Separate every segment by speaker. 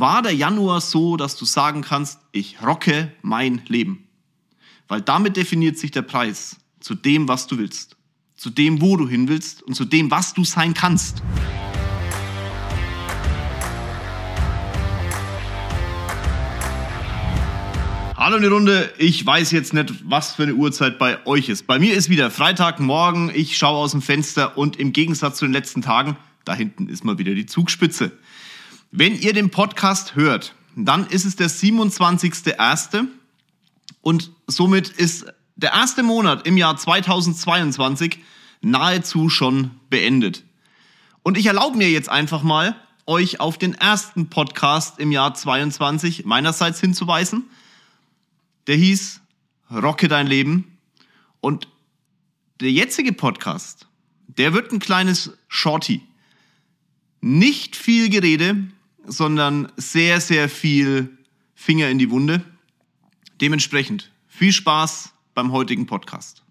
Speaker 1: war der Januar so, dass du sagen kannst, ich rocke mein Leben. Weil damit definiert sich der Preis zu dem, was du willst, zu dem, wo du hin willst und zu dem, was du sein kannst. Hallo in die Runde. Ich weiß jetzt nicht, was für eine Uhrzeit bei euch ist. Bei mir ist wieder Freitagmorgen. Ich schaue aus dem Fenster und im Gegensatz zu den letzten Tagen, da hinten ist mal wieder die Zugspitze. Wenn ihr den Podcast hört, dann ist es der 27.01. und somit ist der erste Monat im Jahr 2022 nahezu schon beendet. Und ich erlaube mir jetzt einfach mal, euch auf den ersten Podcast im Jahr 22 meinerseits hinzuweisen. Der hieß Rocke dein Leben. Und der jetzige Podcast, der wird ein kleines Shorty. Nicht viel Gerede, sondern sehr, sehr viel Finger in die Wunde. Dementsprechend viel Spaß beim heutigen Podcast.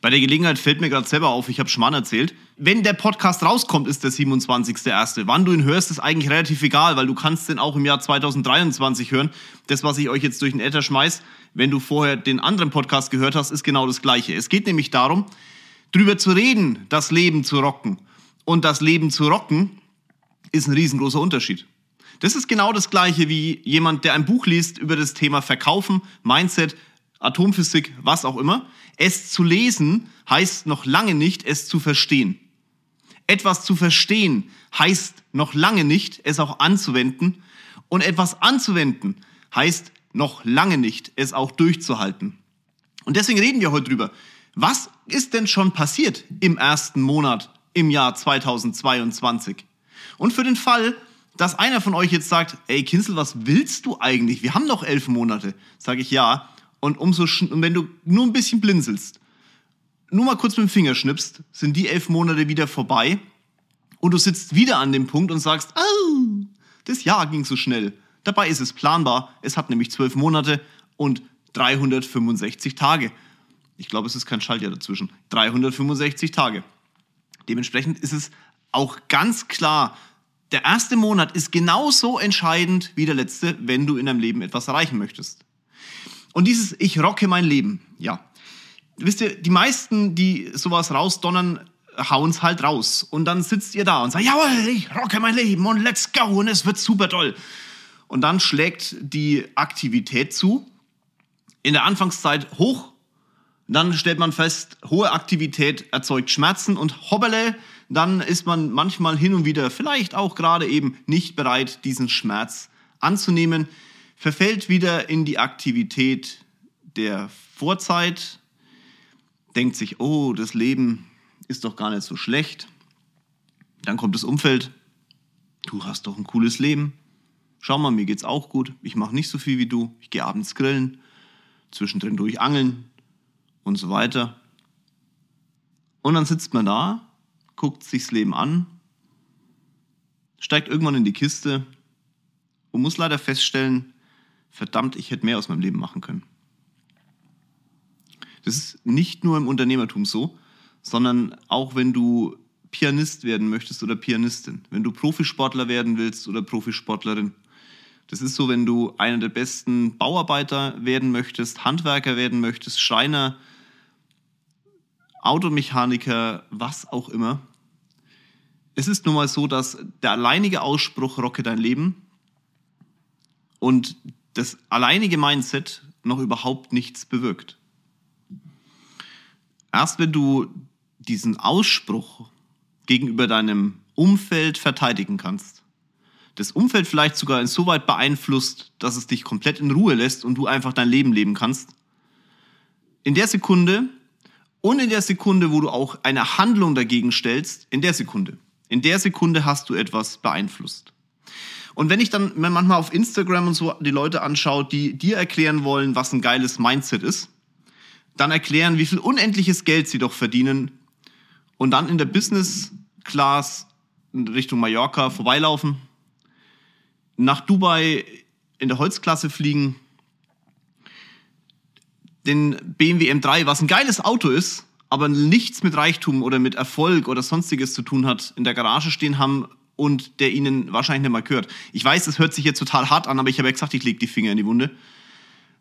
Speaker 1: Bei der Gelegenheit fällt mir gerade selber auf, ich habe Schmarrn erzählt. Wenn der Podcast rauskommt, ist der 27.01. Wann du ihn hörst, ist eigentlich relativ egal, weil du kannst den auch im Jahr 2023 hören. Das, was ich euch jetzt durch den Äther schmeiß, wenn du vorher den anderen Podcast gehört hast, ist genau das Gleiche. Es geht nämlich darum, drüber zu reden, das Leben zu rocken. Und das Leben zu rocken ist ein riesengroßer Unterschied. Das ist genau das Gleiche wie jemand, der ein Buch liest über das Thema Verkaufen, Mindset, Atomphysik, was auch immer. Es zu lesen heißt noch lange nicht, es zu verstehen. Etwas zu verstehen heißt noch lange nicht, es auch anzuwenden. Und etwas anzuwenden heißt noch lange nicht, es auch durchzuhalten. Und deswegen reden wir heute drüber. Was ist denn schon passiert im ersten Monat im Jahr 2022? Und für den Fall, dass einer von euch jetzt sagt, ey Kinzel, was willst du eigentlich? Wir haben noch elf Monate. Sage ich ja. Und umso, wenn du nur ein bisschen blinzelst, nur mal kurz mit dem Finger schnippst, sind die elf Monate wieder vorbei und du sitzt wieder an dem Punkt und sagst, oh, das Jahr ging so schnell. Dabei ist es planbar. Es hat nämlich zwölf Monate und 365 Tage. Ich glaube, es ist kein Schaltjahr dazwischen. 365 Tage. Dementsprechend ist es auch ganz klar, der erste Monat ist genauso entscheidend wie der letzte, wenn du in deinem Leben etwas erreichen möchtest. Und dieses Ich rocke mein Leben, ja. Wisst ihr, die meisten, die sowas rausdonnern, hauen es halt raus. Und dann sitzt ihr da und sagt, jawohl, ich rocke mein Leben und let's go und es wird super toll. Und dann schlägt die Aktivität zu. In der Anfangszeit hoch. Dann stellt man fest, hohe Aktivität erzeugt Schmerzen und hobbele, dann ist man manchmal hin und wieder vielleicht auch gerade eben nicht bereit, diesen Schmerz anzunehmen verfällt wieder in die Aktivität der Vorzeit, denkt sich, oh, das Leben ist doch gar nicht so schlecht. Dann kommt das Umfeld, du hast doch ein cooles Leben. Schau mal, mir geht's auch gut. Ich mache nicht so viel wie du. Ich gehe abends grillen, zwischendrin durch angeln und so weiter. Und dann sitzt man da, guckt sich das Leben an, steigt irgendwann in die Kiste und muss leider feststellen, verdammt, ich hätte mehr aus meinem Leben machen können. Das ist nicht nur im Unternehmertum so, sondern auch wenn du Pianist werden möchtest oder Pianistin, wenn du Profisportler werden willst oder Profisportlerin. Das ist so, wenn du einer der besten Bauarbeiter werden möchtest, Handwerker werden möchtest, Schreiner, Automechaniker, was auch immer. Es ist nun mal so, dass der alleinige Ausspruch rocke dein Leben und das alleinige Mindset noch überhaupt nichts bewirkt. Erst wenn du diesen Ausspruch gegenüber deinem Umfeld verteidigen kannst, das Umfeld vielleicht sogar insoweit beeinflusst, dass es dich komplett in Ruhe lässt und du einfach dein Leben leben kannst, in der Sekunde und in der Sekunde, wo du auch eine Handlung dagegen stellst, in der Sekunde, in der Sekunde hast du etwas beeinflusst. Und wenn ich dann manchmal auf Instagram und so die Leute anschaue, die dir erklären wollen, was ein geiles Mindset ist, dann erklären, wie viel unendliches Geld sie doch verdienen und dann in der Business Class in Richtung Mallorca vorbeilaufen, nach Dubai in der Holzklasse fliegen, den BMW M3, was ein geiles Auto ist, aber nichts mit Reichtum oder mit Erfolg oder sonstiges zu tun hat, in der Garage stehen haben und der ihnen wahrscheinlich nicht mal gehört. Ich weiß, das hört sich jetzt total hart an, aber ich habe ja gesagt, ich lege die Finger in die Wunde.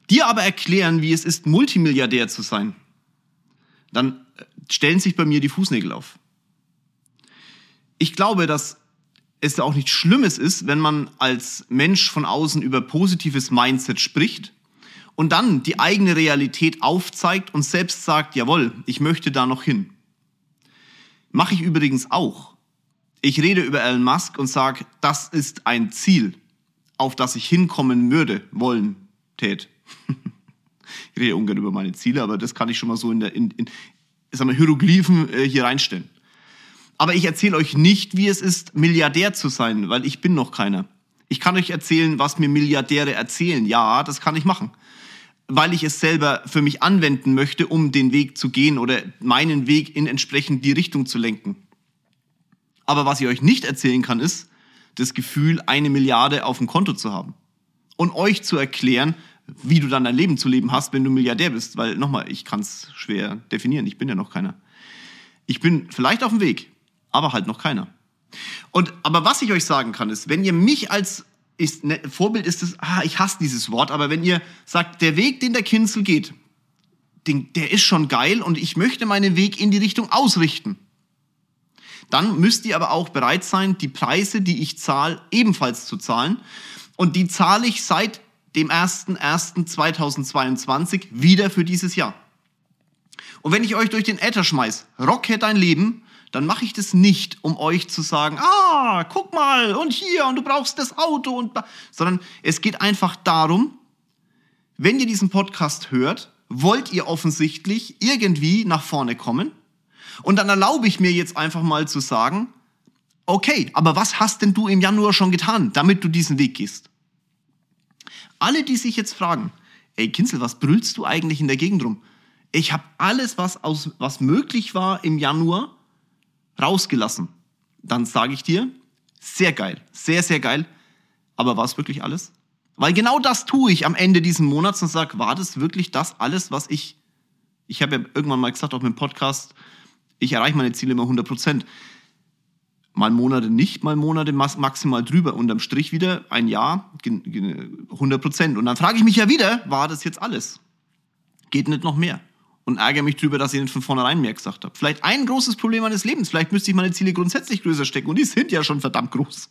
Speaker 1: Dir aber erklären, wie es ist, Multimilliardär zu sein, dann äh, stellen sich bei mir die Fußnägel auf. Ich glaube, dass es auch nichts Schlimmes ist, wenn man als Mensch von außen über positives Mindset spricht und dann die eigene Realität aufzeigt und selbst sagt, jawohl, ich möchte da noch hin. Mache ich übrigens auch. Ich rede über Elon Musk und sage, das ist ein Ziel, auf das ich hinkommen würde, wollen, tät. ich rede ungern über meine Ziele, aber das kann ich schon mal so in der in, in, sagen wir, Hieroglyphen äh, hier reinstellen. Aber ich erzähle euch nicht, wie es ist, Milliardär zu sein, weil ich bin noch keiner. Ich kann euch erzählen, was mir Milliardäre erzählen. Ja, das kann ich machen weil ich es selber für mich anwenden möchte, um den Weg zu gehen oder meinen Weg in entsprechend die Richtung zu lenken. Aber was ich euch nicht erzählen kann, ist das Gefühl, eine Milliarde auf dem Konto zu haben. Und euch zu erklären, wie du dann dein Leben zu leben hast, wenn du Milliardär bist. Weil nochmal, ich kann es schwer definieren. Ich bin ja noch keiner. Ich bin vielleicht auf dem Weg, aber halt noch keiner. Und aber was ich euch sagen kann, ist, wenn ihr mich als ist, ne, Vorbild ist es, ah, ich hasse dieses Wort, aber wenn ihr sagt, der Weg, den der Kinzel geht, den, der ist schon geil und ich möchte meinen Weg in die Richtung ausrichten, dann müsst ihr aber auch bereit sein, die Preise, die ich zahle, ebenfalls zu zahlen. Und die zahle ich seit dem 01.01.2022 wieder für dieses Jahr. Und wenn ich euch durch den Äther schmeiß, Rocket dein Leben, dann mache ich das nicht, um euch zu sagen, ah, guck mal und hier und du brauchst das Auto und sondern es geht einfach darum, wenn ihr diesen Podcast hört, wollt ihr offensichtlich irgendwie nach vorne kommen und dann erlaube ich mir jetzt einfach mal zu sagen, okay, aber was hast denn du im Januar schon getan, damit du diesen Weg gehst? Alle, die sich jetzt fragen, ey Kinzel, was brüllst du eigentlich in der Gegend rum? Ich habe alles, was, aus, was möglich war im Januar, rausgelassen, dann sage ich dir, sehr geil, sehr, sehr geil. Aber war es wirklich alles? Weil genau das tue ich am Ende dieses Monats und sage, war das wirklich das alles, was ich, ich habe ja irgendwann mal gesagt, auch mit dem Podcast, ich erreiche meine Ziele immer 100 Prozent. Mal Monate nicht, mal Monate maximal drüber. Unterm Strich wieder ein Jahr 100 Prozent. Und dann frage ich mich ja wieder, war das jetzt alles? Geht nicht noch mehr? Und ärgere mich drüber, dass ich nicht von vornherein mehr gesagt habe. Vielleicht ein großes Problem meines Lebens. Vielleicht müsste ich meine Ziele grundsätzlich größer stecken und die sind ja schon verdammt groß.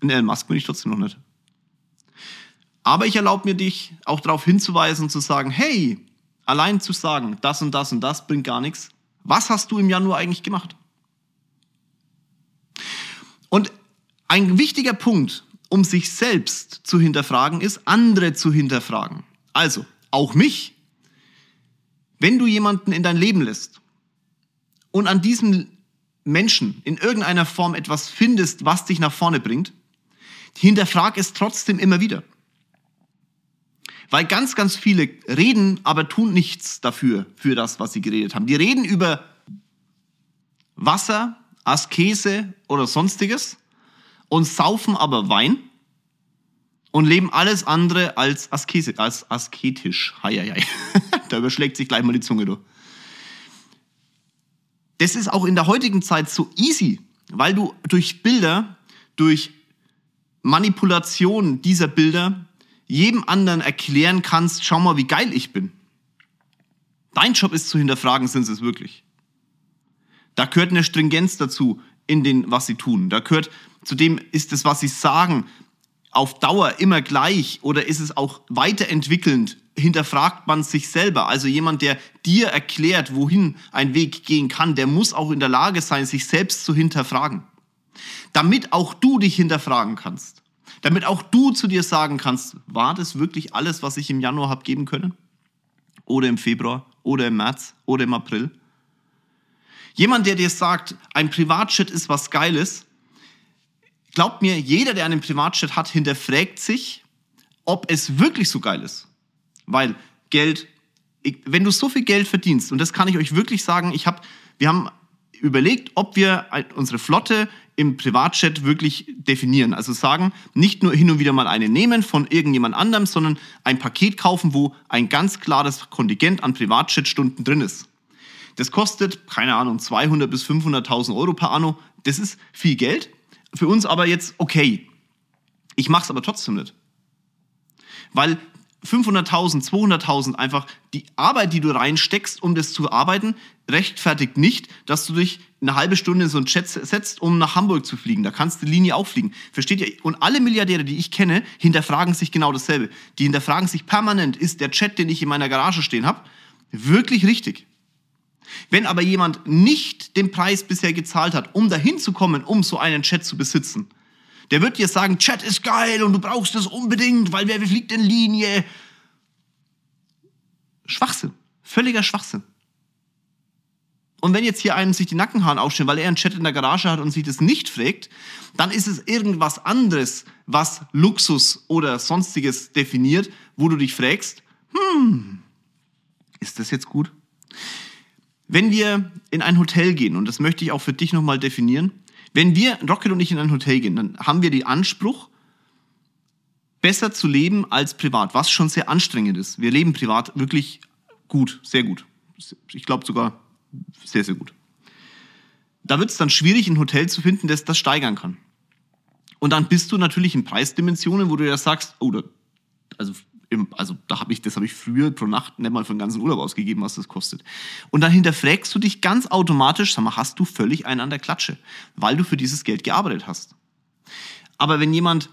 Speaker 1: In Elon Musk bin ich trotzdem noch nicht. Aber ich erlaube mir dich auch darauf hinzuweisen und zu sagen, hey, allein zu sagen, das und das und das bringt gar nichts. Was hast du im Januar eigentlich gemacht? Und ein wichtiger Punkt, um sich selbst zu hinterfragen, ist, andere zu hinterfragen. Also, auch mich, wenn du jemanden in dein Leben lässt und an diesem Menschen in irgendeiner Form etwas findest, was dich nach vorne bringt, hinterfrag es trotzdem immer wieder. Weil ganz, ganz viele reden, aber tun nichts dafür, für das, was sie geredet haben. Die reden über Wasser, Askese oder sonstiges und saufen aber Wein und leben alles andere als, Askese, als asketisch. Heieiei. da überschlägt sich gleich mal die Zunge durch. Das ist auch in der heutigen Zeit so easy, weil du durch Bilder, durch Manipulation dieser Bilder jedem anderen erklären kannst, schau mal, wie geil ich bin. Dein Job ist zu hinterfragen, sind sie es wirklich. Da gehört eine Stringenz dazu in den, was sie tun. Da gehört, zudem ist es, was sie sagen, auf Dauer immer gleich oder ist es auch weiterentwickelnd? Hinterfragt man sich selber? Also jemand, der dir erklärt, wohin ein Weg gehen kann, der muss auch in der Lage sein, sich selbst zu hinterfragen. Damit auch du dich hinterfragen kannst. Damit auch du zu dir sagen kannst, war das wirklich alles, was ich im Januar habe geben können? Oder im Februar? Oder im März? Oder im April? Jemand, der dir sagt, ein Privatjet ist was Geiles, glaubt mir, jeder, der einen Privatjet hat, hinterfragt sich, ob es wirklich so geil ist. Weil Geld, wenn du so viel Geld verdienst, und das kann ich euch wirklich sagen, ich habe, wir haben überlegt, ob wir unsere Flotte im Privatjet wirklich definieren. Also sagen, nicht nur hin und wieder mal eine nehmen von irgendjemand anderem, sondern ein Paket kaufen, wo ein ganz klares Kontingent an Privatjetstunden drin ist. Das kostet, keine Ahnung, 200 bis 500.000 Euro per Anno. Das ist viel Geld. für uns aber jetzt okay. Ich mache es aber trotzdem nicht. Weil 500.000, 200.000 einfach die Arbeit, die du reinsteckst, um das zu arbeiten, rechtfertigt nicht, dass du dich eine halbe Stunde in so einen Chat setzt, um nach Hamburg zu fliegen. Da kannst du die Linie auch fliegen. Versteht ihr? Und alle Milliardäre, die ich kenne, hinterfragen sich genau dasselbe. Die hinterfragen sich permanent, ist der Chat, den ich in meiner Garage stehen habe, wirklich richtig? Wenn aber jemand nicht den Preis bisher gezahlt hat, um dahin zu kommen, um so einen Chat zu besitzen, der wird dir sagen, Chat ist geil und du brauchst es unbedingt, weil wer fliegt in Linie? Schwachsinn. Völliger Schwachsinn. Und wenn jetzt hier einem sich die Nackenhaaren aufstellen, weil er einen Chat in der Garage hat und sich das nicht fragt, dann ist es irgendwas anderes, was Luxus oder sonstiges definiert, wo du dich fragst, hm, ist das jetzt gut? Wenn wir in ein Hotel gehen, und das möchte ich auch für dich nochmal definieren, wenn wir, Rocket und ich, in ein Hotel gehen, dann haben wir den Anspruch, besser zu leben als privat, was schon sehr anstrengend ist. Wir leben privat wirklich gut, sehr gut. Ich glaube sogar sehr, sehr gut. Da wird es dann schwierig, ein Hotel zu finden, das das steigern kann. Und dann bist du natürlich in Preisdimensionen, wo du ja sagst, oh, da, also, also da habe ich, das habe ich früher pro Nacht nicht mal für den ganzen Urlaub ausgegeben, was das kostet. Und dann hinterfragst du dich ganz automatisch, sag mal, hast du völlig einen an der Klatsche, weil du für dieses Geld gearbeitet hast. Aber wenn jemand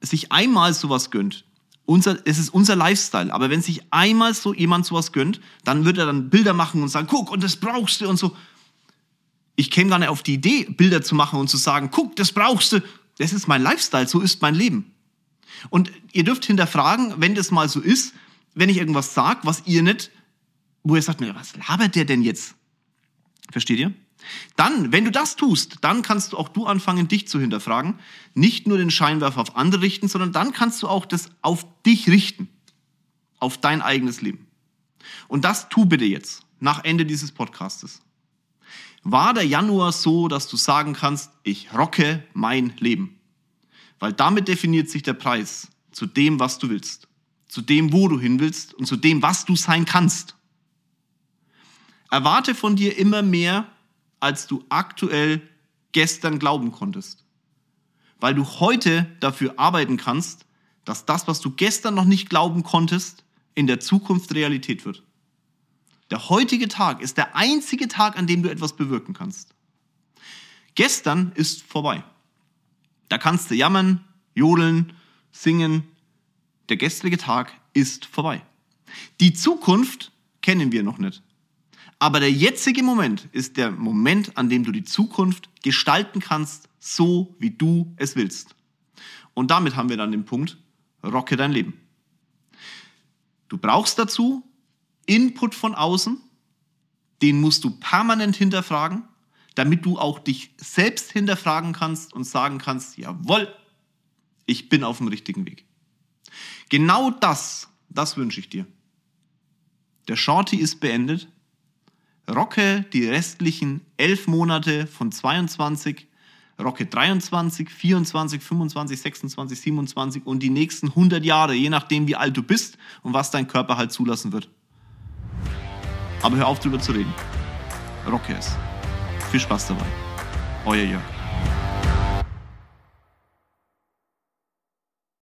Speaker 1: sich einmal sowas gönnt, unser, es ist unser Lifestyle. Aber wenn sich einmal so jemand sowas gönnt, dann wird er dann Bilder machen und sagen, guck, und das brauchst du und so. Ich käme gar nicht auf die Idee, Bilder zu machen und zu sagen, guck, das brauchst du. Das ist mein Lifestyle, so ist mein Leben. Und ihr dürft hinterfragen, wenn das mal so ist, wenn ich irgendwas sage, was ihr nicht, wo ihr sagt, was labert der denn jetzt? Versteht ihr? Dann, wenn du das tust, dann kannst du auch du anfangen, dich zu hinterfragen. Nicht nur den Scheinwerfer auf andere richten, sondern dann kannst du auch das auf dich richten. Auf dein eigenes Leben. Und das tu bitte jetzt, nach Ende dieses Podcastes. War der Januar so, dass du sagen kannst, ich rocke mein Leben? Weil damit definiert sich der Preis zu dem, was du willst. Zu dem, wo du hin willst und zu dem, was du sein kannst. Erwarte von dir immer mehr als du aktuell gestern glauben konntest. Weil du heute dafür arbeiten kannst, dass das, was du gestern noch nicht glauben konntest, in der Zukunft Realität wird. Der heutige Tag ist der einzige Tag, an dem du etwas bewirken kannst. Gestern ist vorbei. Da kannst du jammern, jodeln, singen. Der gestrige Tag ist vorbei. Die Zukunft kennen wir noch nicht. Aber der jetzige Moment ist der Moment, an dem du die Zukunft gestalten kannst, so wie du es willst. Und damit haben wir dann den Punkt, rocke dein Leben. Du brauchst dazu Input von außen, den musst du permanent hinterfragen, damit du auch dich selbst hinterfragen kannst und sagen kannst, jawohl, ich bin auf dem richtigen Weg. Genau das, das wünsche ich dir. Der Shorty ist beendet rocke die restlichen elf Monate von 22, rocke 23, 24, 25, 26, 27 und die nächsten 100 Jahre, je nachdem wie alt du bist und was dein Körper halt zulassen wird. Aber hör auf drüber zu reden. Rocke es. Viel Spaß dabei. Euer Jörg.